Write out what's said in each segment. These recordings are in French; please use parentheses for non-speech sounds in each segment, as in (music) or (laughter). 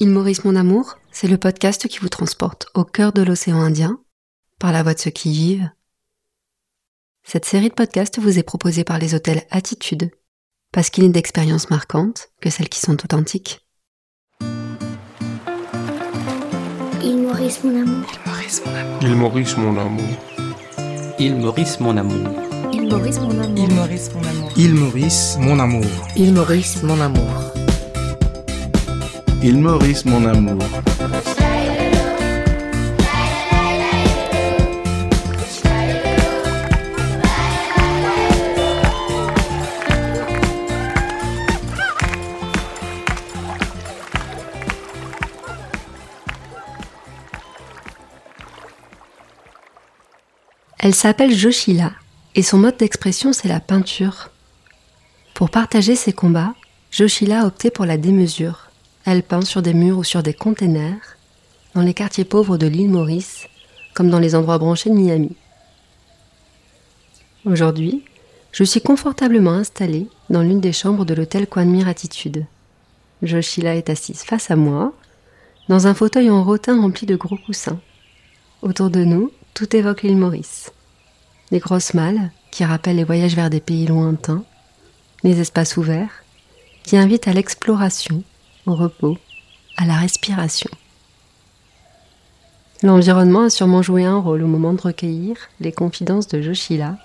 Il Maurice mon amour, c'est le podcast qui vous transporte au cœur de l'océan Indien, par la voix de ceux qui y vivent. Cette série de podcasts vous est proposée par les hôtels Attitude, parce qu'il n'est d'expériences marquantes que celles qui sont authentiques. Il Maurice mon amour. Il Maurice mon amour. Il Maurice mon amour. Il Maurice mon amour. Il Maurice mon amour. Il Maurice mon amour. Il Maurice mon amour. Il Maurice mon amour. Elle s'appelle Joshila et son mode d'expression c'est la peinture. Pour partager ses combats, Joshila a opté pour la démesure. Elle peint sur des murs ou sur des containers, dans les quartiers pauvres de l'île Maurice, comme dans les endroits branchés de Miami. Aujourd'hui, je suis confortablement installée dans l'une des chambres de l'hôtel Quanmire Attitude. Joshila est assise face à moi, dans un fauteuil en rotin rempli de gros coussins. Autour de nous, tout évoque l'île Maurice. Les grosses malles, qui rappellent les voyages vers des pays lointains, les espaces ouverts, qui invitent à l'exploration, au repos, à la respiration. L'environnement a sûrement joué un rôle au moment de recueillir les confidences de Joshila,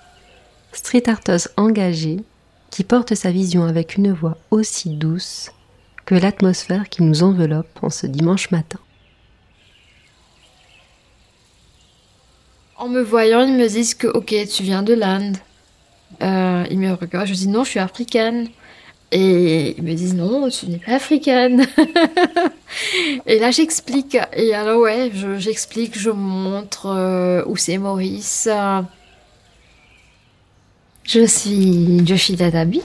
street arteuse engagée qui porte sa vision avec une voix aussi douce que l'atmosphère qui nous enveloppe en ce dimanche matin. En me voyant, ils me disent que, ok, tu viens de l'Inde. Euh, ils me regardent, je dis non, je suis africaine. Et ils me disent non, tu n'es pas africaine. (laughs) et là, j'explique. Et alors, ouais, je- j'explique, je, montre euh, où c'est Maurice. Je suis Joshida Dabi.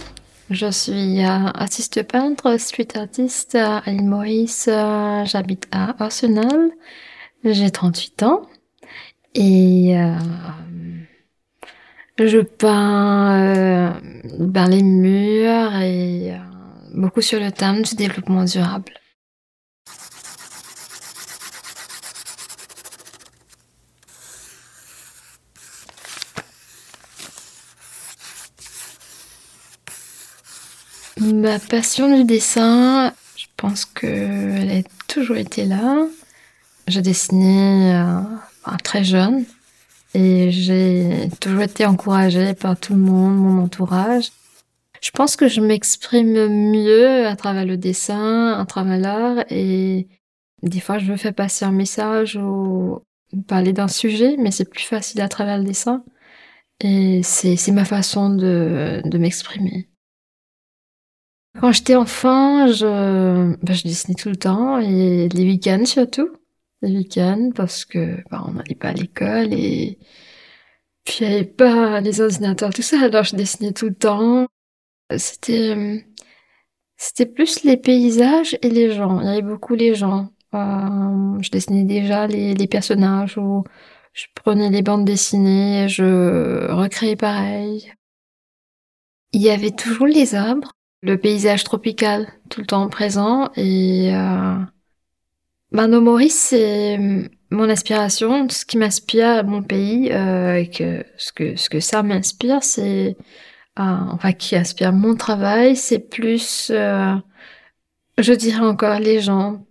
Je suis euh, artiste peintre, street artiste à Maurice. Euh, J'habite à Arsenal. J'ai 38 ans. Et euh, je peins euh, ben, les murs et euh, beaucoup sur le thème du développement durable. Ma passion du dessin, je pense qu'elle a toujours été là. Je dessinais euh, enfin, très jeune et j'ai toujours été encouragée par tout le monde, mon entourage. Je pense que je m'exprime mieux à travers le dessin, à travers l'art et des fois je veux faire passer un message ou parler d'un sujet, mais c'est plus facile à travers le dessin et c'est ma façon de, m'exprimer. Quand j'étais enfant, ben, je dessinais tout le temps et les week-ends surtout les week-ends parce que bah, on n'allait pas à l'école et puis il n'y avait pas les ordinateurs, tout ça, alors je dessinais tout le temps. C'était euh, c'était plus les paysages et les gens. Il y avait beaucoup les gens. Euh, je dessinais déjà les, personnages ou je prenais les bandes dessinées, je recréais pareil. Il y avait toujours les arbres, le paysage tropical tout le temps présent et euh, Mano Maurice, c'est mon inspiration, ce qui m'inspire mon pays, euh, et que ce que ce que ça m'inspire, c'est euh, enfin qui inspire mon travail, c'est plus, euh, je dirais encore les gens,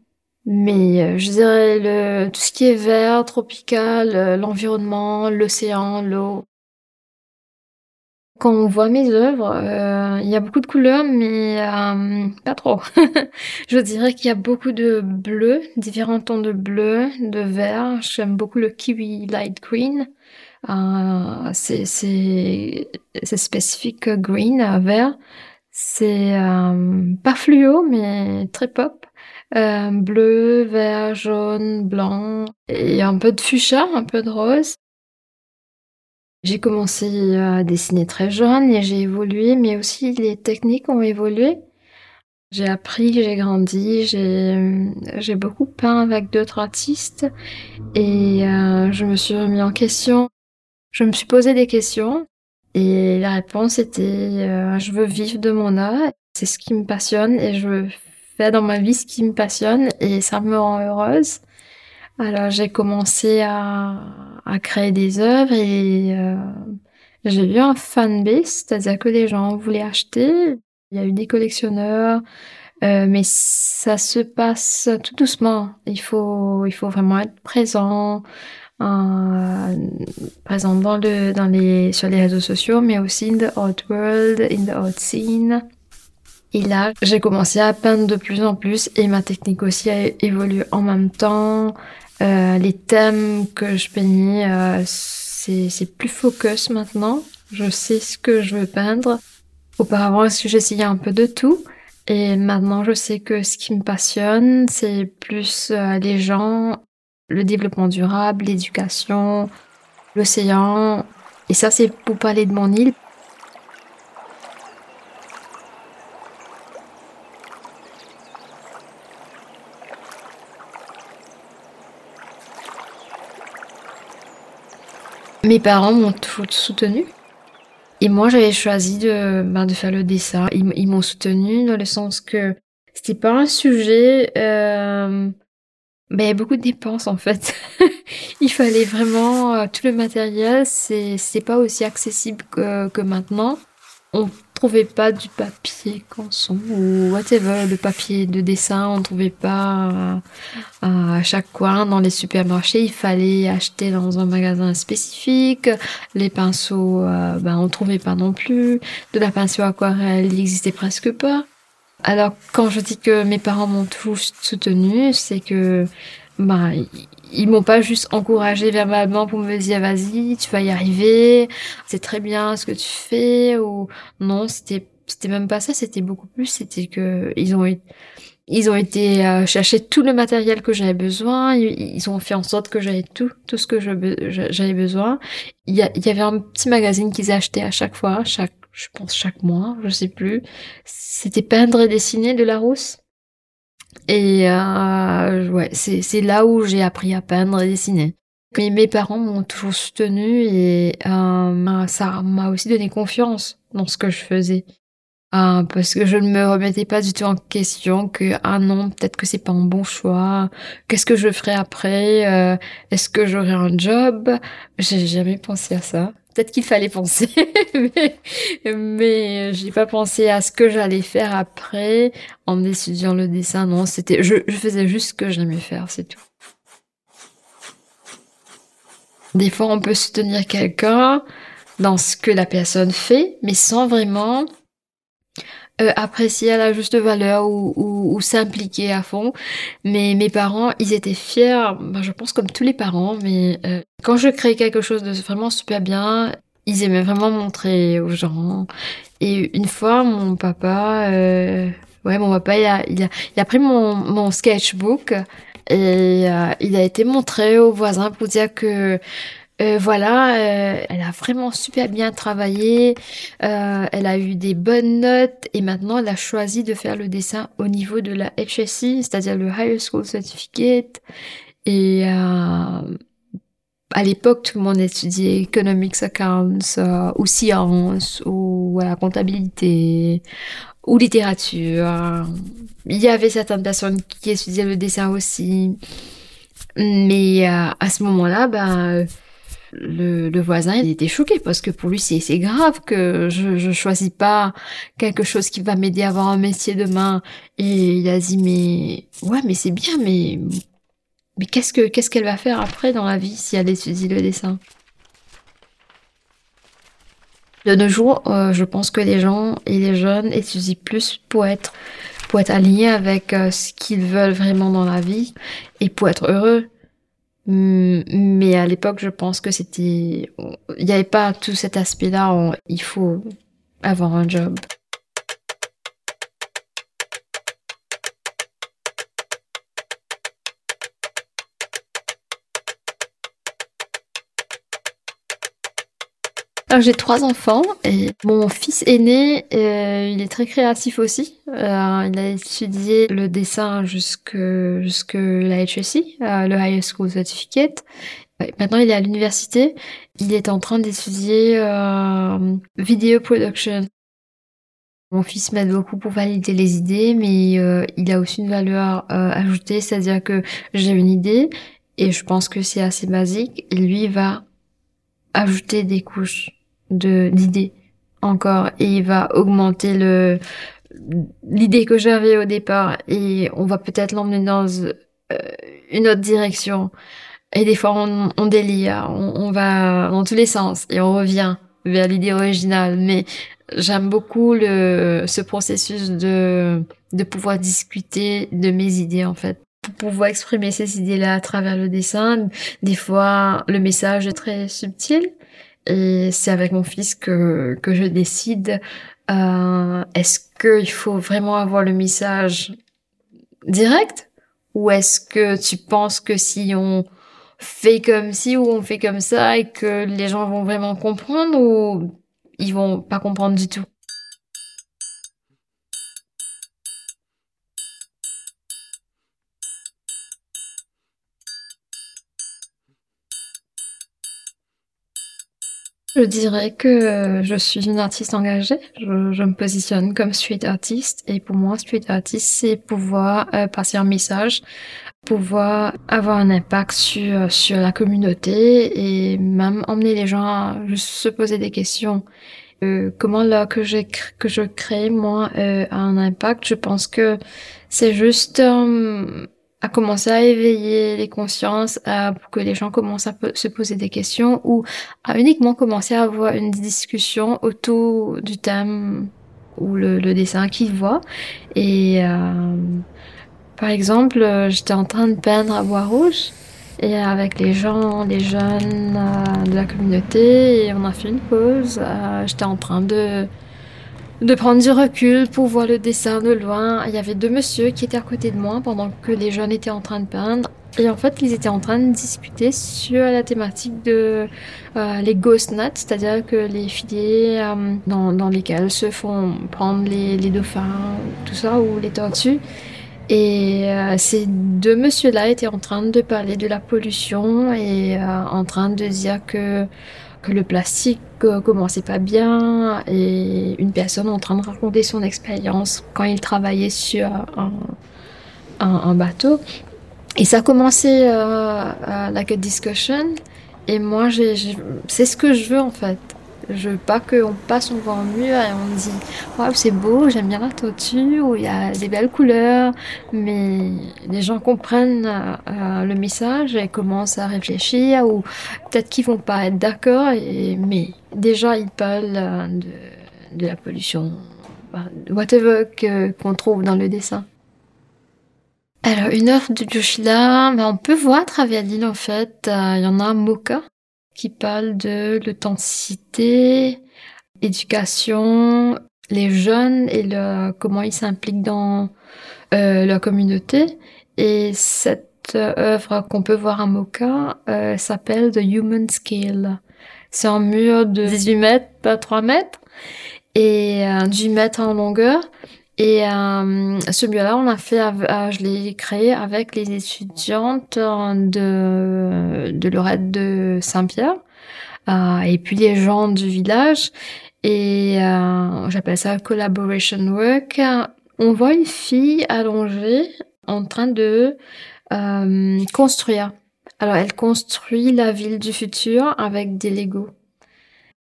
mais euh, je dirais le tout ce qui est vert, tropical, euh, l'environnement, l'océan, l'eau. Quand on voit mes œuvres, euh, il y a beaucoup de couleurs, mais euh, pas trop. (laughs) Je dirais qu'il y a beaucoup de bleu, différents tons de bleu, de vert. J'aime beaucoup le kiwi light green. Euh, c'est spécifique green vert. C'est pas fluo, mais très pop. Bleu, vert, jaune, blanc et un peu de fuchsia, un peu de rose. J'ai commencé à dessiner très jeune et j'ai évolué, mais aussi les techniques ont évolué. J'ai appris, j'ai grandi, j'ai j'ai beaucoup peint avec d'autres artistes et euh, je me suis remis en question. Je me suis posé des questions et la réponse était euh, je veux vivre de mon art, c'est ce qui me passionne et je veux faire dans ma vie ce qui me passionne et ça me rend heureuse. Alors j'ai commencé à, à créer des œuvres et euh, j'ai eu un fanbase, c'est-à-dire que les gens voulaient acheter. Il y a eu des collectionneurs, euh, mais ça se passe tout doucement. Il faut, il faut vraiment être présent, euh, présent dans le, dans les, sur les réseaux sociaux, mais aussi in the art world, in the art scene. Et là, j'ai commencé à peindre de plus en plus et ma technique aussi a évolué en même temps. Euh, les thèmes que je peignais, euh, c'est plus focus maintenant. Je sais ce que je veux peindre. Auparavant, j'essayais un peu de tout? Et maintenant, je sais que ce qui me passionne, c'est plus euh, les gens, le développement durable, l'éducation, l'océan. Et ça, c'est pour parler de mon île. Mes parents m'ont toujours soutenu. Et moi, j'avais choisi de, ben, faire le dessin. Ils, m'ont soutenu dans le sens que c'était pas un sujet, euh, ben, beaucoup de dépenses en fait. (laughs) Il fallait vraiment euh, tout le matériel. C'est pas aussi accessible que, que maintenant. On trouvait pas du papier canson ou whatever, le papier de dessin, on trouvait pas à chaque coin dans les supermarchés. Il fallait acheter dans un magasin spécifique. Les pinceaux, euh, ben on trouvait pas non plus. De la pinceau aquarelle, il existait presque pas. Alors quand je dis que mes parents m'ont toujours soutenu, c'est que bah ils m'ont pas juste encouragé verbalement pour me dire vas-y tu vas y arriver c'est très bien ce que tu fais ou non c'était c'était même pas ça c'était beaucoup plus c'était que ils ont ils ont été euh, chercher tout le matériel que j'avais besoin ils, ont fait en sorte que j'avais tout tout ce que j'avais besoin. Il y, y avait un petit magazine qu'ils achetaient à chaque fois chaque je pense chaque mois je sais plus. C'était peindre et dessiner de la rousse et euh, ouais, c'est là où j'ai appris à peindre et dessiner. Mais mes parents m'ont toujours soutenu et euh, ça m'a aussi donné confiance dans ce que je faisais. Euh, parce que je ne me remettais pas du tout en question que ah non peut-être que c'est pas un bon choix qu'est-ce que je ferai après? Euh, est-ce que j'aurai un job? J'ai jamais pensé à ça peut-être qu'il fallait penser, (laughs) mais, mais j'ai pas pensé à ce que j'allais faire après en étudiant le dessin. Non, c'était, je, je faisais juste ce que j'aimais faire, c'est tout. Des fois, on peut soutenir quelqu'un dans ce que la personne fait, mais sans vraiment euh, apprécier à la juste valeur ou, ou, s'impliquer à fond. Mais mes parents, ils étaient fiers, ben, je pense comme tous les parents, mais euh, quand je crée quelque chose de vraiment super bien, ils aimaient vraiment montrer aux gens. Et une fois, mon papa, euh, ouais, mon papa, il a, il a, il a pris mon, mon sketchbook et euh, il a été montré aux voisins pour dire que euh, voilà, euh, elle a vraiment super bien travaillé, euh, elle a eu des bonnes notes et maintenant elle a choisi de faire le dessin au niveau de la HSC, c'est-à-dire le Higher School Certificate. Et à l'époque, tout le monde étudiait economics accounts ou sciences ou la comptabilité ou littérature. Il y avait certaines personnes qui étudiaient le dessin aussi. Mais à ce moment-là, ben le, le, voisin il était choqué parce que pour lui c'est grave que je je choisis pas quelque chose qui va m'aider à avoir un métier demain. Et il a dit mais ouais mais c'est bien mais mais qu'est-ce que qu'est-ce qu'elle va faire après dans la vie si elle étudie le dessin? De nos jours euh, je pense que les gens et les jeunes étudient plus pour être pour être alignés avec euh, ce qu'ils veulent vraiment dans la vie et pour être heureux mais à l'époque, je pense que c'était, il n'y avait pas tout cet aspect-là. Il faut avoir un job. Alors j'ai trois enfants et mon fils aîné, euh, il est très créatif aussi. Euh, il a étudié le dessin jusque jusque la HSI, euh, le High School Certificate. Maintenant, il est à l'université. Il est en train d'étudier euh, video production. Mon fils m'aide beaucoup pour valider les idées, mais euh, il a aussi une valeur euh, ajoutée, c'est-à-dire que j'ai une idée et je pense que c'est assez basique. Et lui va ajouter des couches de d'idées encore et il va augmenter le l'idée que j'avais au départ et on va peut-être l'emmener dans euh, une autre direction. Et des fois on, on délire, on, on va dans tous les sens et on revient vers l'idée originale. Mais j'aime beaucoup le, ce processus de, de pouvoir discuter de mes idées, en fait. Pour pouvoir exprimer ces idées-là à travers le dessin, des fois, le message est très subtil. Et c'est avec mon fils que, je décide, euh, est-ce qu'il faut vraiment avoir le message direct? Ou est-ce que tu penses que si on fait comme ci ou on fait comme ça et que les gens vont vraiment comprendre ou ils vont pas comprendre du tout? Je dirais que je suis une artiste engagée. Je, me positionne comme street artiste et pour moi, street artist, c'est pouvoir euh, passer un message pouvoir avoir un impact sur, sur la communauté et même emmener les gens à se poser des questions. Euh, comment là que j'ai que je crée moi euh, un impact? Je pense que c'est juste euh, à commencer à éveiller les consciences à, pour que les gens commencent à se poser des questions ou à uniquement commencer à avoir une discussion autour du thème ou le, dessin qu'ils voient et euh, par exemple, j'étais en train de peindre à bois rouge et avec les gens, les jeunes euh, de la communauté et on a fait une pause. Euh, j'étais en train de de prendre du recul pour voir le dessin de loin. Il y avait deux messieurs qui étaient à côté de moi pendant que les jeunes étaient en train de peindre. Et en fait, ils étaient en train de discuter sur la thématique de les ghost nets, c'est-à-dire que les filets dans, dans lesquels se font prendre les, les dauphins, tout ça, ou les tortues. Et euh, ces deux messieurs-là étaient en train de parler de la pollution et euh, en train de dire que que le plastique commençait pas bien et une personne en train de raconter son expérience quand il travaillait sur un, bateau. Et ça a commencé euh, like a discussion. Et moi, c'est ce que je veux en fait. Je veux pas qu'on passe, on voit un mur et on dit Waouh, c'est beau, j'aime bien la toiture, il y a des belles couleurs, mais les gens comprennent euh, le message et commencent à réfléchir, ou peut-être qu'ils vont pas être d'accord, mais déjà ils parlent euh, de, la pollution, bah, whatever qu'on trouve dans le dessin. Alors, une œuvre de Joshila, bah, on peut voir à travers l'île en fait, euh, il y en a un Mocha qui parle de l'authenticité, éducation, les jeunes et le, comment ils s'impliquent dans euh, leur communauté. Et cette œuvre qu'on peut voir à Mocha euh, s'appelle The Human Scale. C'est un mur de 18 mètres par 3 mètres et euh, 10 mètres en longueur. Et euh, ce mur-là, on a fait, euh, je l'ai créé avec les étudiantes de, de de Saint-Pierre euh, et puis les gens du village. Et euh, j'appelle ça collaboration work. On voit une fille allongée en train de euh, construire. Alors elle construit la ville du futur avec des Legos.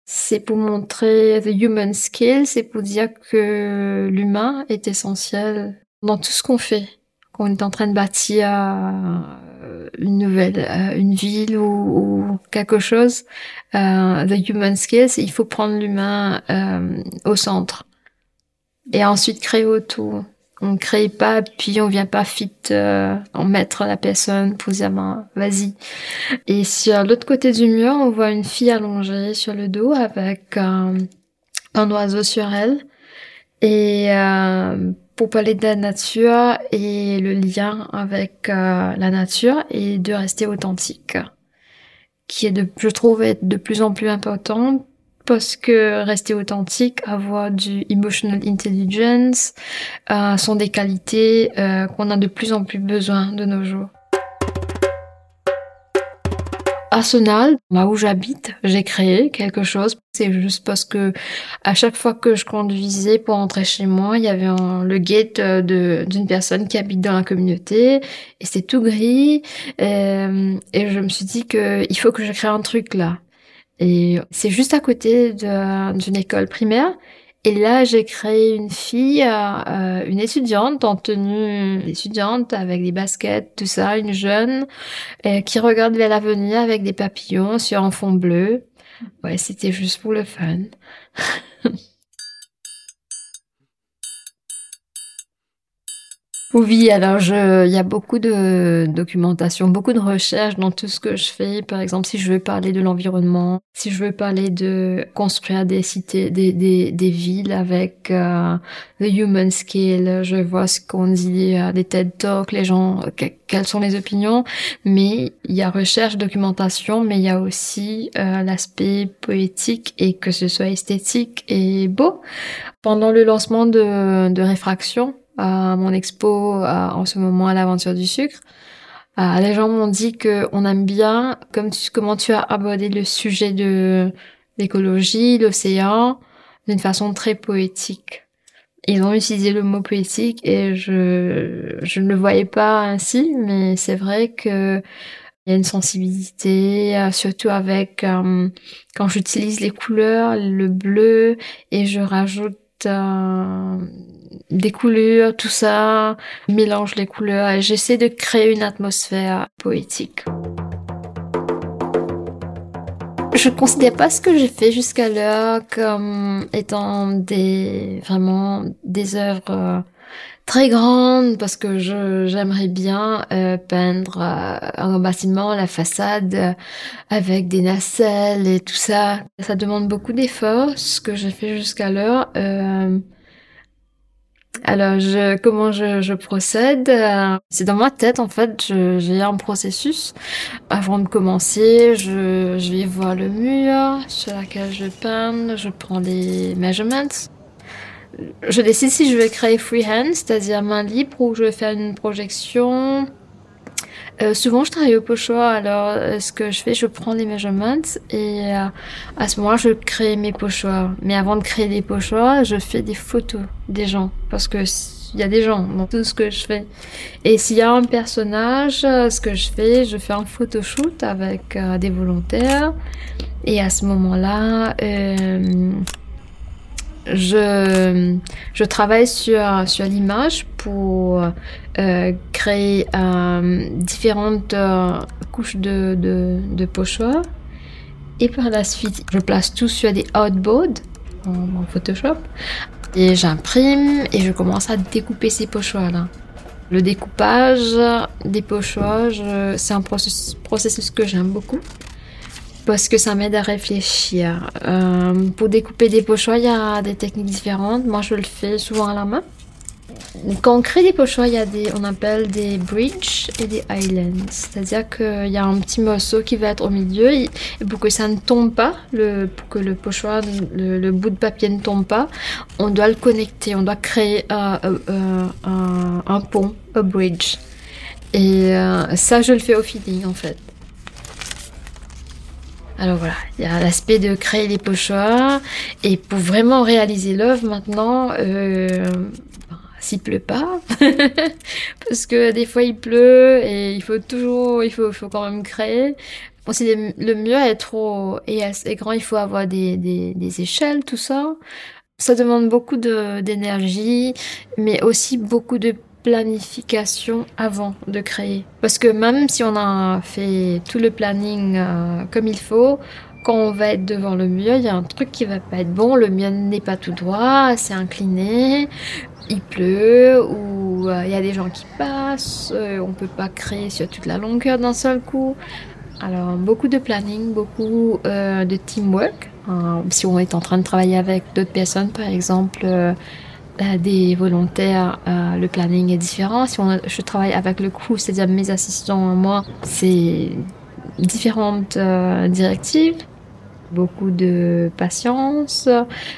C'est pour montrer the human skill, c'est pour dire que l'humain est essentiel dans tout ce qu'on fait. Qu'on est en train de bâtir euh, une nouvelle, euh, une ville ou, quelque chose, euh, the human skills, il faut prendre l'humain au centre et ensuite créer autour. On crée pas, puis on vient pas fit euh, en mettre la personne pour dire ben, vas-y. Et sur l'autre côté du mur, on voit une fille allongée sur le dos avec un, un oiseau sur elle. Et euh, pour parler de la nature et le lien avec euh, la nature et de rester authentique, qui est de, je trouve, être de plus en plus important parce que rester authentique, avoir du emotional intelligence, euh, sont des qualités euh, qu'on a de plus en plus besoin de nos jours. Arsenal, là où j'habite, j'ai créé quelque chose. C'est juste parce que à chaque fois que je conduisais pour entrer chez moi, il y avait le gate de d'une personne qui habite dans la communauté et c'est tout gris. Euh, et, je me suis dit que il faut que je crée un truc là. Et c'est juste à côté d'une école primaire. Et là, j'ai créé une fille, euh, une étudiante en tenue étudiante avec des baskets, tout ça, une jeune euh, qui regarde vers l'avenir avec des papillons sur un fond bleu. Ouais, c'était juste pour le fun. (laughs) Oui, alors je, il y a beaucoup de documentation, beaucoup de recherches dans tout ce que je fais. Par exemple, si je veux parler de l'environnement, si je veux parler de construire des cités, des, des, des villes avec euh, the human scale, je vois ce qu'on dit, euh, des TED Talks, les gens, quelles sont les opinions. Mais il y a recherche, documentation, mais il y a aussi euh, l'aspect poétique et que ce soit esthétique et beau. Pendant le lancement de, de Réfraction, à mon expo en ce moment à l'aventure du sucre. Euh, les gens m'ont dit que on aime bien comme tu, comment tu as abordé le sujet de l'écologie, l'océan, d'une façon très poétique. Ils ont utilisé le mot poétique et je, je ne le voyais pas ainsi, mais c'est vrai que il y a une sensibilité, euh, surtout avec euh, quand j'utilise les couleurs, le bleu et je rajoute des couleurs, tout ça, mélange les couleurs et j'essaie de créer une atmosphère poétique. Je ne considère pas ce que j'ai fait jusqu'à l'heure comme étant des vraiment des œuvres euh, très grandes parce que j'aimerais bien euh, peindre euh, un bâtiment, la façade avec des nacelles et tout ça. Ça demande beaucoup d'efforts ce que j'ai fait jusqu'à l'heure. Alors, je, comment je, je procède euh, C'est dans ma tête, en fait, j'ai un processus. Avant de commencer, je, je vais voir le mur sur lequel je peins, je prends des measurements. Je décide si je vais créer freehand, c'est-à-dire main libre, ou je vais faire une projection euh, souvent, je travaille au pochoir. Alors, euh, ce que je fais, je prends les measurements et euh, à ce moment-là, je crée mes pochoirs. Mais avant de créer des pochoirs, je fais des photos des gens parce que il y a des gens dans tout ce que je fais. Et s'il y a un personnage, ce que je fais, je fais un photoshoot avec des volontaires. Et à ce moment-là, je, travaille sur, sur l'image pour euh, créer euh, différentes euh, couches de, de. Et par la suite, je place tout sur des outboards en, Photoshop. Et j'imprime et je commence à découper ces pochoirs-là. Le découpage des pochoirs, c'est un processus que j'aime beaucoup parce que ça m'aide à réfléchir. Euh, pour découper des pochoirs, il y a des techniques différentes. Moi, je le fais souvent à la main. Quand on crée des pochoirs, il y a des, on appelle des bridges et des islands. C'est-à-dire qu'il y a un petit morceau qui va être au milieu et pour que ça ne tombe pas, pour que le pochoir, le, bout de papier ne tombe pas, on doit le connecter, on doit créer un, un, un pont, un bridge. Et euh, ça, je le fais au feeling en fait. Alors voilà, il y a l'aspect de créer les pochoirs. Et pour vraiment réaliser l'œuvre maintenant, euh, ben, s'il pleut pas, (laughs) parce que des fois il pleut et il faut toujours, il faut, faut quand même créer. Bon, le mieux être trop et assez grand, il faut avoir des, des échelles, tout ça. Ça demande beaucoup d'énergie, mais aussi beaucoup de planification avant de créer. Parce que même si on a fait tout le planning euh, comme il faut, quand on va être devant le mur, il y a un truc qui va pas être bon, le mur n'est pas tout droit, c'est incliné, il pleut ou euh, il y a des gens qui passent, euh, on peut pas créer sur toute la longueur d'un seul coup. Alors beaucoup de planning, beaucoup de teamwork. si on est en train de travailler avec d'autres personnes, par exemple, euh, des volontaires, euh, le planning est différent. Si on, je travaille avec le crew, c'est-à-dire mes assistants, moi, c'est différentes euh, directives, beaucoup de patience,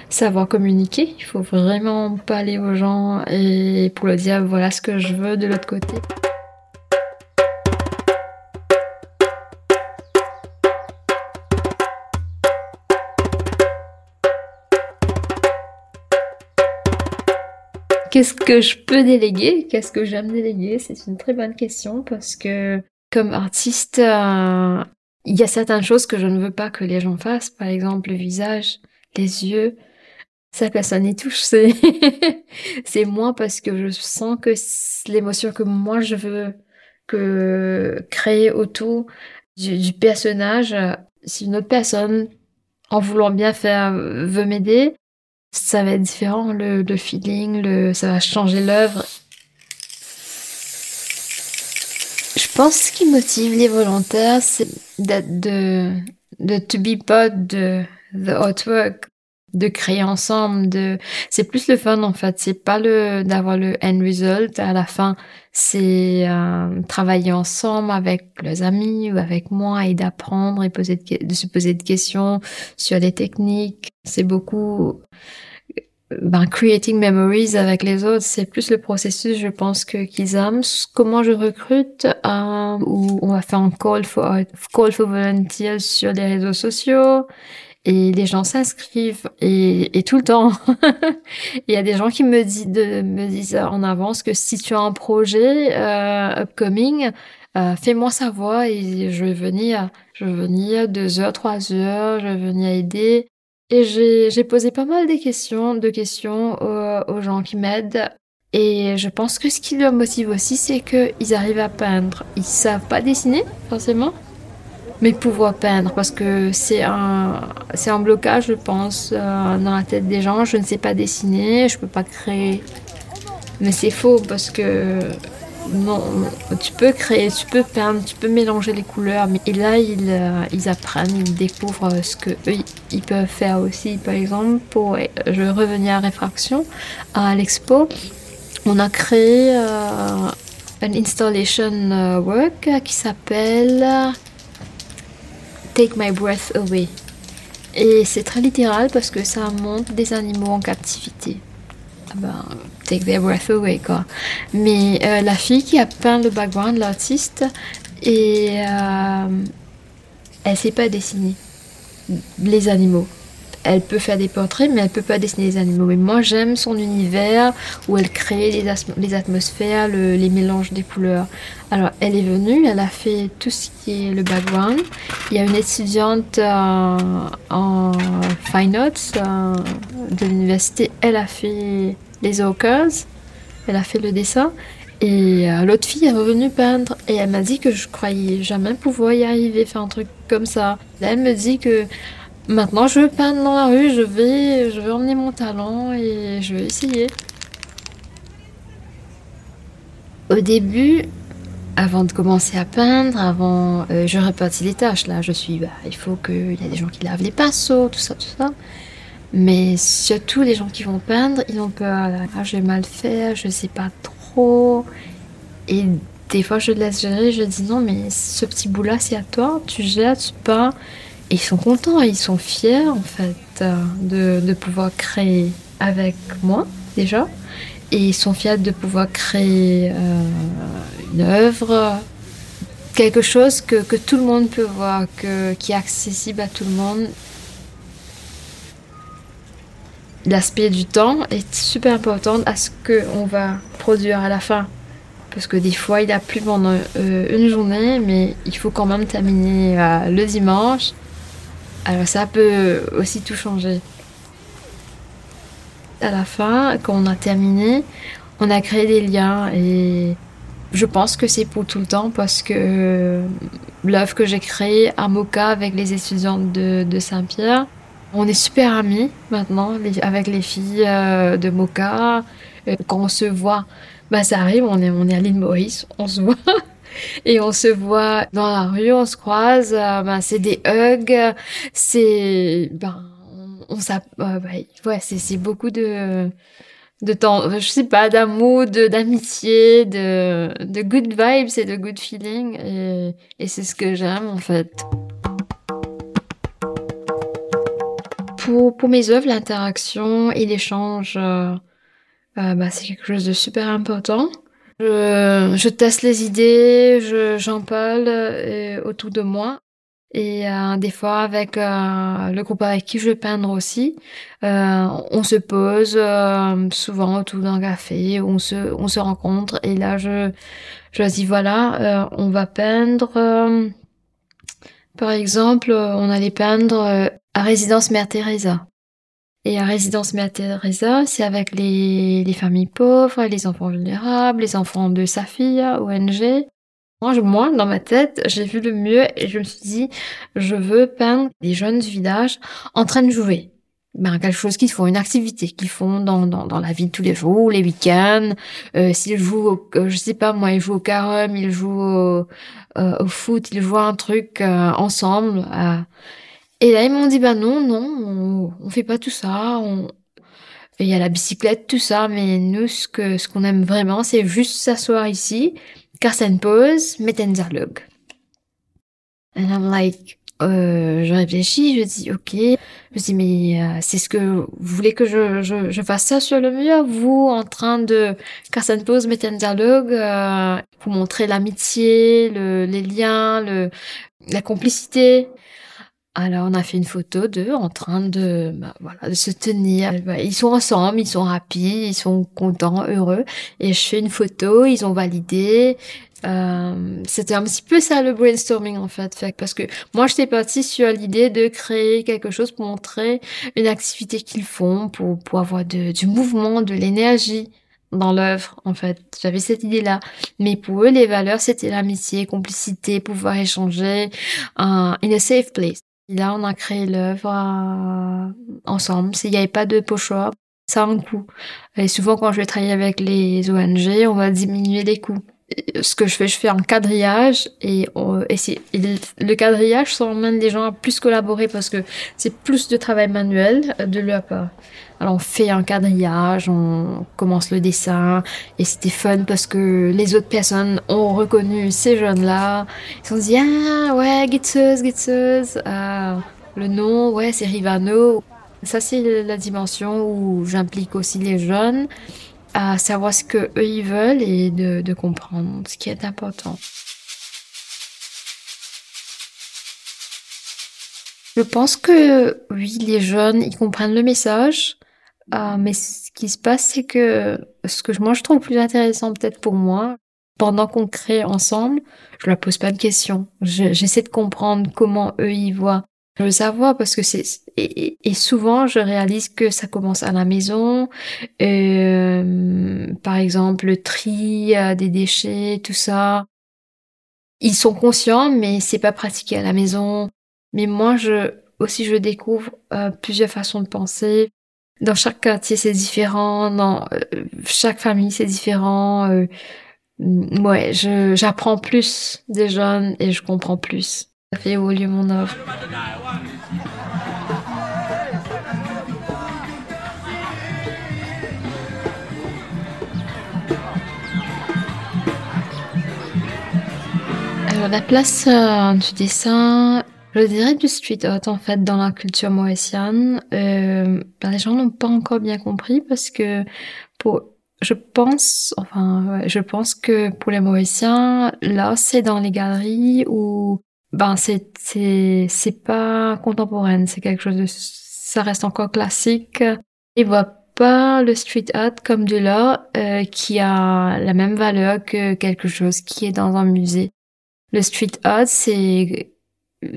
savoir communiquer. Il faut vraiment parler aux gens et pour leur dire voilà ce que je veux de l'autre côté. Qu'est-ce que je peux déléguer? Qu'est-ce que j'aime déléguer? C'est une très bonne question parce que comme artiste, euh, il y a certaines choses que je ne veux pas que les gens fassent. Par exemple, le visage, les yeux. Ça, personne n'y touche. (laughs) C'est, moi parce que je sens que l'émotion que moi je veux que créer autour du, du personnage, si une autre personne, en voulant bien faire, veut m'aider, ça va être différent, le, feeling, le, ça va changer l'œuvre. Je pense ce qui motive les volontaires, c'est de, de to be part de the artwork, de créer ensemble, de, c'est plus le fun en fait, c'est pas le, d'avoir le end result à la fin, c'est euh, travailler ensemble avec les amis ou avec moi et d'apprendre et poser de, de se poser des questions sur les techniques. C'est beaucoup ben, creating memories avec les autres, c'est plus le processus, je pense, que qu'ils aiment. Comment je recrute, euh, ou on va faire un call for, call for volunteers sur les réseaux sociaux, et les gens s'inscrivent, et, et tout le temps. (laughs) Il y a des gens qui me disent, me disent en avance que si tu as un projet euh, upcoming, euh, fais-moi savoir et je vais venir, je vais venir deux heures, trois heures, je vais venir aider. Et j'ai posé pas mal de questions, de questions aux, gens qui m'aident. Et je pense que ce qui leur motive aussi, c'est qu'ils arrivent à peindre. Ils savent pas dessiner, forcément, mais pouvoir peindre parce que c'est un, c'est un blocage, je pense, euh, dans la tête des gens. Je ne sais pas dessiner, je peux pas créer. Mais c'est faux parce que non, tu peux créer, tu peux peindre, tu peux mélanger les couleurs, mais et là ils, euh, ils apprennent, ils découvrent ce que ils peuvent faire aussi. Par exemple, pour je revenir à réfraction à l'expo, on a créé euh, un installation euh, work qui s'appelle Take My Breath Away. Et c'est très littéral parce que ça montre des animaux en captivité. Ah ben, take their breath away, quoi. Mais euh, la fille qui a peint le background, l'artiste, et euh, elle sait pas dessiner les animaux. Elle peut faire des portraits, mais elle peut pas dessiner les animaux. Mais moi, j'aime son univers où elle crée les, atmosphères, les mélanges des couleurs. Alors, elle est venue, elle a fait tout ce qui est le background. Il y a une étudiante euh, en fine arts euh, de l'université, elle a fait les Oakers. Elle a fait le dessin. Et euh, l'autre fille est revenue peindre et elle m'a dit que je croyais jamais pouvoir y arriver, faire un truc comme ça. elle me dit que maintenant je veux peindre dans la rue, je vais, je vais emmener mon talent et je vais essayer. Au début, avant de commencer à peindre, avant, euh, je répartis les tâches. Là, je suis, bah, il faut qu'il y a des gens qui lavent les pinceaux, tout ça, tout ça. Mais surtout, les gens qui vont peindre, ils ont peur. Ah, je vais mal faire, je sais pas trop. Et des fois, je laisse gérer, je dis non, mais ce petit bout-là, c'est à toi, tu gères, tu peins. Ils sont contents, ils sont fiers, en fait, euh, de, de pouvoir créer avec moi, déjà. Et ils sont fiers de pouvoir créer euh, une œuvre, quelque chose que, que, tout le monde peut voir, que, qui est accessible à tout le monde l'aspect du temps est super important à ce qu'on va produire à la fin. Parce que des fois, il a plu pendant euh, une journée, mais il faut quand même terminer le dimanche. Alors ça peut aussi tout changer. À la fin, quand on a terminé, on a créé des liens et je pense que c'est pour tout le temps parce que l'œuvre que j'ai créée à Moka avec les étudiants de Saint-Pierre, on est super amis maintenant avec les filles euh, de Moka. Euh, quand on se voit, bah ça arrive, on est, on est à l'île Maurice, on se voit. (laughs) (laughs) Et on se voit dans la rue, on se croise, euh, bah, c'est des hugs, c'est, ben, on, ouais, c'est, beaucoup de, de temps, je sais pas, d'amour, d'amitié, de, de good vibes et de good feeling. Et, c'est ce que j'aime, en fait. pour, mes œuvres, l'interaction et l'échange, euh, euh, bah, c'est quelque chose de super important. Je, teste les idées, j'en parle euh, autour de moi. Et euh, des fois, avec euh, le groupe avec qui je vais peindre aussi, euh, on se pose souvent autour d'un café, on se, on se rencontre. Et là, je, je dis, voilà, on va peindre. par exemple, on allait peindre à Résidence Mère Teresa. Et à Résidence Mère c'est avec les, les familles pauvres, les enfants vulnérables, les enfants de Safia, ONG. Moi, dans ma tête, j'ai vu le mieux et je me suis dit, je veux peindre des jeunes du village en train de jouer. Ben, quelque chose qu'ils font, une activité qu'ils font dans, dans, dans la vie de tous les jours, les week-ends. Euh, s'ils jouent, au, euh, je sais pas moi, ils jouent au carême, ils jouent au, euh, au foot, ils jouent un truc euh, ensemble. Et là, ils m'ont dit, bah non, non, on, on fait pas tout ça. On... Il y a la bicyclette, tout ça, mais nous, ce que ce qu'on aime vraiment, c'est juste s'asseoir ici Carsten pose, met un dialogue. And I'm like, euh, je réfléchis, je dis ok, je dis mais euh, c'est ce que vous voulez que je, je, je, fasse ça sur le mur, vous en train de Carsten pose, mettre un dialogue euh, pour montrer l'amitié, le, les liens, le, la complicité. Alors on a fait une photo d'eux en train de bah, voilà de se tenir. Bah, ils sont ensemble, ils sont rapides, ils sont contents, heureux. Et je fais une photo, ils ont validé. Euh, c'était un petit peu ça le brainstorming en fait, fait parce que moi j'étais partie sur l'idée de créer quelque chose pour montrer une activité qu'ils font, pour, pour avoir de, du mouvement, de l'énergie dans l'œuvre en fait. J'avais cette idée-là. Mais pour eux, les valeurs, c'était l'amitié, complicité, pouvoir échanger, uh, in a safe place. Là, on a créé l'œuvre euh, ensemble. S'il n'y avait pas de pochoir, ça a un coût. Et souvent, quand je vais travailler avec les ONG, on va diminuer les coûts. Ce que je fais, je fais un quadrillage et, et, le quadrillage, ça emmène les gens à plus collaborer parce que c'est plus de travail manuel de leur part. Alors on fait un quadrillage, on commence le dessin et c'était fun parce que les autres personnes ont reconnu ces jeunes-là. Ils se sont dit ah ouais Gitzeuse, Gitzeuse, ah, le nom ouais c'est Rivano. Ça c'est la dimension où j'implique aussi les jeunes à savoir ce que eux ils veulent et de, de comprendre ce qui est important. Je pense que oui, les jeunes, ils comprennent le message. Ah, mais ce qui se passe, c'est que ce que moi je trouve plus intéressant peut-être pour moi, pendant qu'on crée ensemble, je leur pose pas de questions. J'essaie de comprendre comment eux y voient. Je veux savoir parce que c'est et, et, souvent je réalise que ça commence à la maison. Euh, par exemple, le tri euh, des déchets, tout ça. Ils sont conscients, mais c'est pas pratiqué à la maison. Mais moi, je aussi je découvre euh, plusieurs façons de penser, dans chaque quartier, c'est différent. Dans euh, chaque famille, c'est différent. Euh, ouais, j'apprends plus des jeunes et je comprends plus. Ça fait évoluer mon œuvre. Alors la place euh, du dessin, je dirais du street art en fait dans la culture mauricienne. Euh, ben, les gens n'ont pas encore bien compris parce que pour je pense, enfin, je pense que pour les Mauriciens, là, c'est dans les galeries où, ben, c'est, c'est, pas contemporain, c'est quelque chose de, ça reste encore classique. Ils voient pas le street art comme de l'art euh, qui a la même valeur que quelque chose qui est dans un musée. Le street art, c'est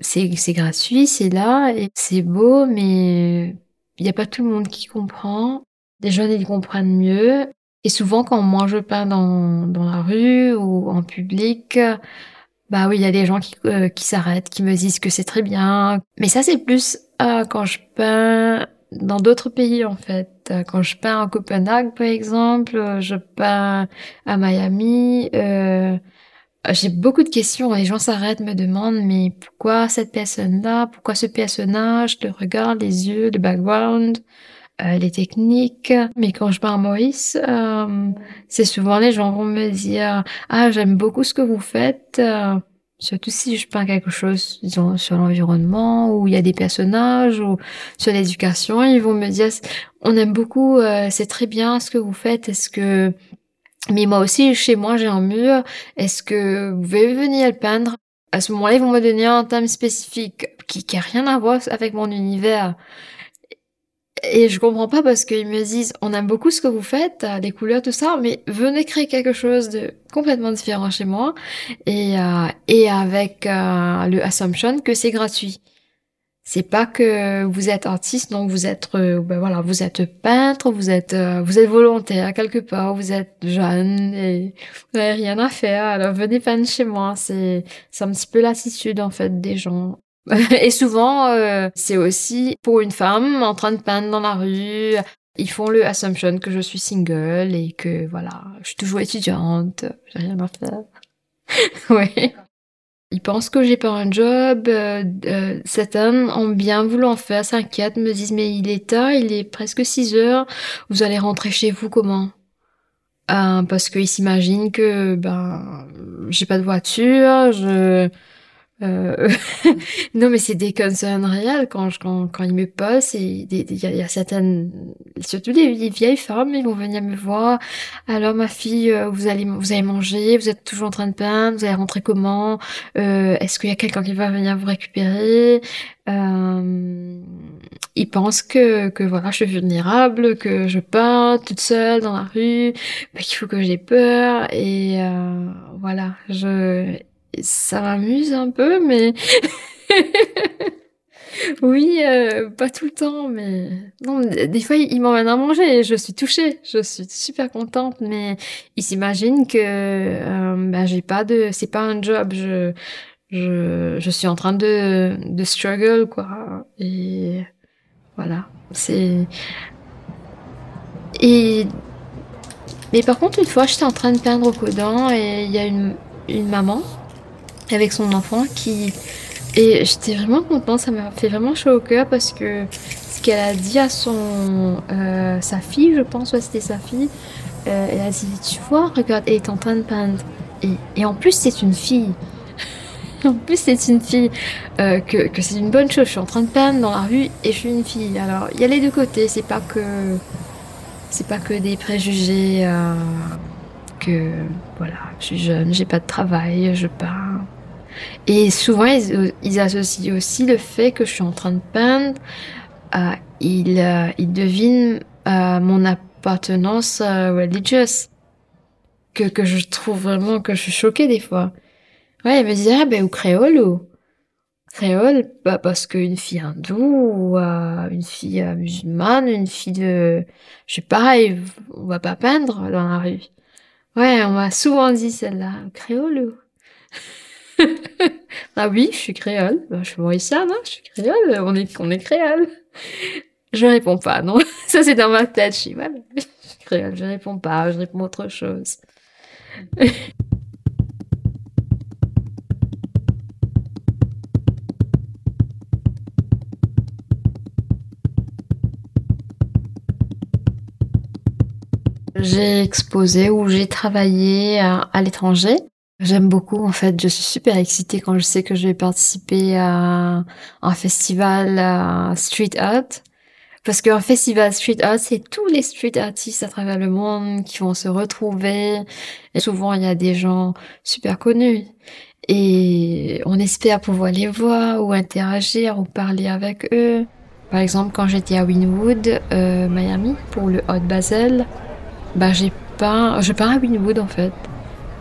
c'est gratuit, c'est là, et c'est beau, mais il n'y a pas tout le monde qui comprend. Les jeunes, ils comprennent mieux. Et souvent, quand moi je peins dans, dans la rue ou en public, bah oui, il y a des gens qui, euh, qui s'arrêtent, qui me disent que c'est très bien. Mais ça, c'est plus euh, quand je peins dans d'autres pays, en fait. Quand je peins à Copenhague, par exemple, je peins à Miami. Euh, j'ai beaucoup de questions. Les gens s'arrêtent, me demandent, mais pourquoi cette personne-là? Pourquoi ce personnage? Le regard, les yeux, le background, euh, les techniques. Mais quand je parle Maurice, euh, c'est souvent les gens vont me dire ah j'aime beaucoup ce que vous faites. surtout si je peins quelque chose, disons, sur l'environnement, où il y a des personnages, ou sur l'éducation, ils vont me dire, on aime beaucoup, c'est très bien ce que vous faites, est-ce que mais moi aussi, chez moi, j'ai un mur. Est-ce que vous pouvez venir le peindre? À ce moment-là, ils vont me donner un thème spécifique qui, qui a rien à voir avec mon univers. Et je comprends pas parce qu'ils me disent, on aime beaucoup ce que vous faites, les couleurs, tout ça, mais venez créer quelque chose de complètement différent chez moi et, euh, et avec euh, le assumption que c'est gratuit. C'est pas que vous êtes artiste, donc vous êtes, euh, ben voilà, vous êtes peintre, vous êtes, euh, vous êtes volontaire quelque part, vous êtes jeune et vous n'avez rien à faire. Alors venez peindre chez moi. C'est, c'est un petit peu l'attitude en fait des gens. (laughs) et souvent, euh, c'est aussi pour une femme en train de peindre dans la rue. Ils font le assumption que je suis single et que voilà, je suis toujours étudiante, j'ai rien à faire. (laughs) oui. Ils pensent que j'ai pas un job. Euh, euh, certains ont bien voulu en faire, s'inquiètent, me disent mais il est tard, il est presque 6 heures. Vous allez rentrer chez vous comment? Euh, Parce qu'ils s'imaginent que ben j'ai pas de voiture, je euh, (laughs) non, mais c'est des concerns réels quand, quand, quand ils me posent. Il y, a, y, a certaines, surtout les, vieilles femmes, ils vont venir me voir. Alors, ma fille, euh, vous allez, vous allez manger, vous êtes toujours en train de peindre, vous allez rentrer comment? Euh, Est-ce qu'il y a quelqu'un qui va venir vous récupérer? Euh, Ils pensent que, que voilà, je suis vulnérable, que je peins toute seule dans la rue, qu'il faut que j'ai peur. Et euh, voilà, je ça m'amuse un peu, mais (laughs) oui, euh, pas tout le temps, mais non, des fois ils m'emmènent à manger et je suis touchée, je suis super contente, mais ils s'imaginent que euh, ben, j'ai pas de, c'est pas un job, je, je, je suis en train de, de struggle quoi, et voilà, c'est et mais par contre une fois j'étais en train de peindre au codant et il y a une une maman avec son enfant qui et j'étais vraiment contente, ça m'a fait vraiment chaud au cœur parce que ce qu'elle a dit à son euh, sa fille, je pense, c'était sa fille, euh, elle a dit tu vois, regarde, elle est en train de peindre et, et en plus c'est une fille. (laughs) en plus c'est une fille euh, que, que c'est une bonne chose. Je suis en train de peindre dans la rue et je suis une fille. Alors il y a les deux côtés, c'est pas que c'est pas que des préjugés que voilà, je suis jeune, j'ai pas de travail, je peins et souvent, ils, associent aussi le fait que je suis en train de peindre. Euh, ils, euh, ils devinent euh, mon appartenance euh, religieuse. Que, je trouve vraiment que je suis choquée des fois. Ouais, ils me disent, ah ben, ou créole ou créole, bah, parce qu'une fille hindoue ou euh, une fille musulmane, une fille de... Je sais pas, on va pas peindre dans la rue. Ouais, on m'a souvent dit celle-là, créole (laughs) ah oui, je suis créole. Ben, je suis mauricienne, hein, je suis créole. On est, créole. Je réponds pas, non. (laughs) Ça, c'est dans ma tête. Je suis, (laughs) je créole. Je réponds pas, je réponds autre chose. J'ai exposé ou j'ai travaillé à l'étranger. J'aime beaucoup en fait, je suis super excitée quand je sais que je vais participer à un festival street art. Parce qu'un festival street art, c'est tous les street artistes à travers le monde qui vont se retrouver. Et souvent, il y a des gens super connus. Et on espère pouvoir les voir ou interagir ou parler avec eux. Par exemple, quand j'étais à Winwood, euh, Miami, pour le Hot Basel, bah j'ai pas, je pars à Winwood en fait.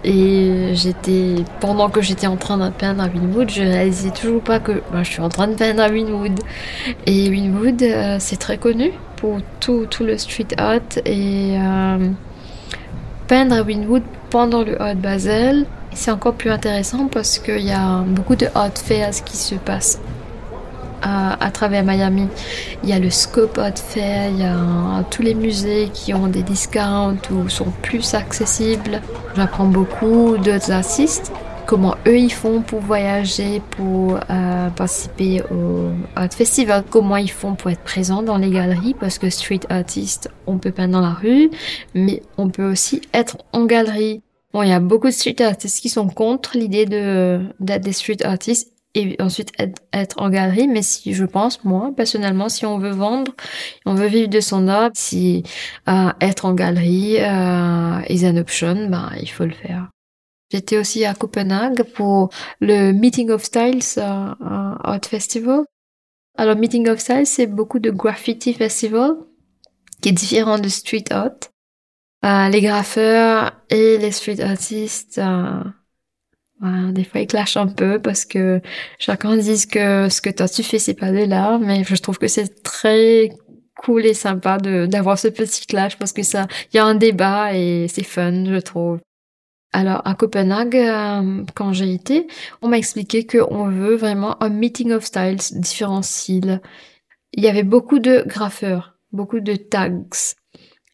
Et j'étais, pendant que j'étais en train de peindre à Winwood, je réalisais toujours pas que bah, je suis en train de peindre à Winwood. Et Winwood, euh, c'est très connu pour tout, tout le street art. Et euh, peindre à Winwood pendant le Art Basel, c'est encore plus intéressant parce qu'il y a beaucoup de art fairs qui se passent à, travers Miami. Il y a le Scope Art Fair, il y a tous les musées qui ont des discounts ou sont plus accessibles. J'apprends beaucoup d'autres artistes, comment eux ils font pour voyager, pour euh, participer au Art Festival, comment ils font pour être présents dans les galeries, parce que street artist, on peut peindre dans la rue, mais on peut aussi être en galerie. Bon, il y a beaucoup de street artistes qui sont contre l'idée d'être des street artistes et ensuite être, en galerie. Mais si je pense, moi, personnellement, si on veut vendre, on veut vivre de son art, si euh, être en galerie euh, is an option, ben, il faut le faire. J'étais aussi à Copenhague pour le Meeting of Styles euh, Art Festival. Alors, Meeting of Styles, c'est beaucoup de graffiti festival qui est différent de street art. Euh, les graffeurs et les street artistes, euh, des fois ils clashent un peu parce que chacun dit que ce que toi tu fais c'est pas de l'art, mais je trouve que c'est très cool et sympa d'avoir ce petit clash parce que ça, il y a un débat et c'est fun, je trouve. Alors à Copenhague, euh, quand j'ai été, on m'a expliqué qu'on veut vraiment un meeting of styles, différents styles. Il y avait beaucoup de graffeurs, beaucoup de tags.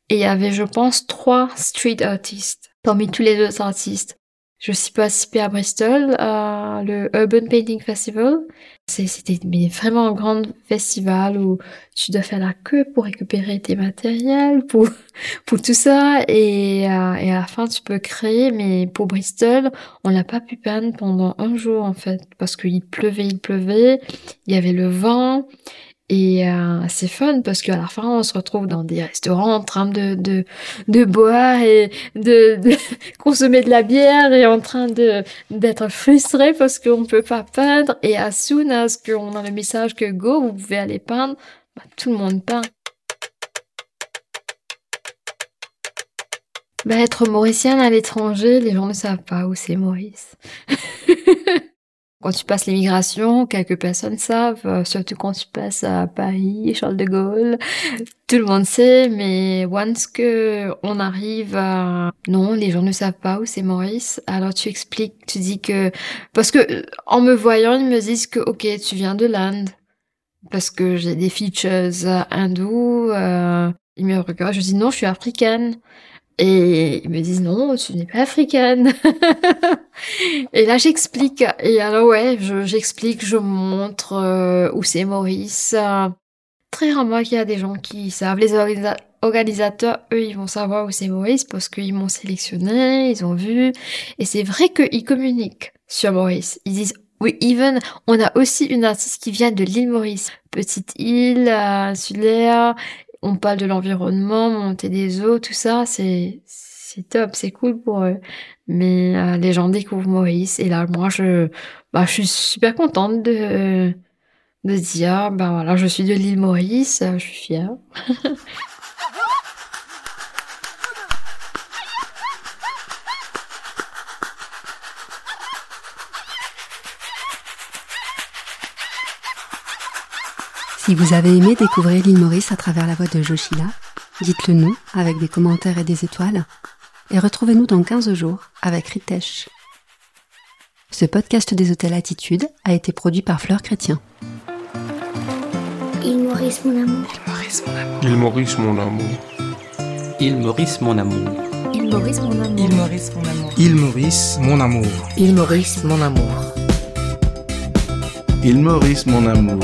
Et il y avait, je pense, trois street artistes parmi tous les autres artistes. Je suis participée à Bristol, à le Urban Painting Festival. C'était vraiment un grand festival où tu dois faire la queue pour récupérer tes matériels, pour, (laughs) pour tout ça. Et, euh, et à la fin, tu peux créer. Mais pour Bristol, on n'a pas pu peindre pendant un jour, en fait, parce qu'il pleuvait, il pleuvait. Il y avait le vent. Et euh, c'est fun parce qu'à la fin, on se retrouve dans des restaurants en train de, de, de boire et de, de (laughs) consommer de la bière et en train de d'être frustré parce qu'on peut pas peindre. Et à soon as qu'on a le message que go, vous pouvez aller peindre, bah, tout le monde peint. Bah, être mauricienne à l'étranger, les gens ne savent pas où c'est Maurice. (laughs) Quand tu passes l'immigration, quelques personnes savent, euh, surtout quand tu passes à Paris, Charles de Gaulle, tout le monde sait, mais once que on arrive à... Non, les gens ne savent pas où c'est Maurice, alors tu expliques, tu dis que... Parce que en me voyant, ils me disent que, ok, tu viens de l'Inde, parce que j'ai des features hindous, euh, ils me regardent, je dis non, je suis africaine. Et ils me disent non, tu n'es pas africaine. (laughs) et là j'explique. Et alors ouais, j'explique, je, montre euh, où c'est Maurice. très rarement qu'il y a des gens qui savent. Les organisateurs, eux, ils vont savoir où c'est Maurice parce qu'ils m'ont sélectionné, ils ont vu. Et c'est vrai qu'ils communiquent sur Maurice. Ils disent oui, even, on a aussi une artiste qui vient de l'île Maurice, petite île euh, insulaire, on parle de l'environnement, monter des eaux, tout ça, c'est top, c'est cool pour eux. Mais euh, les gens découvrent Maurice et là, moi, je bah, suis super contente de de dire, bah voilà, je suis de l'île Maurice, je suis fière. (laughs) Si vous avez aimé découvrir l'île Maurice à travers la voix de Joshila, dites-le nous avec des commentaires et des étoiles. Et retrouvez-nous dans 15 jours avec Ritesh. Ce podcast des hôtels Attitude a été produit par Fleur Chrétien. Il Maurice mon amour. Il Maurice mon amour. Il Maurice mon amour. Il Maurice mon amour. Il Maurice mon amour. Il Maurice mon amour. Il Maurice mon amour. Il Maurice mon amour.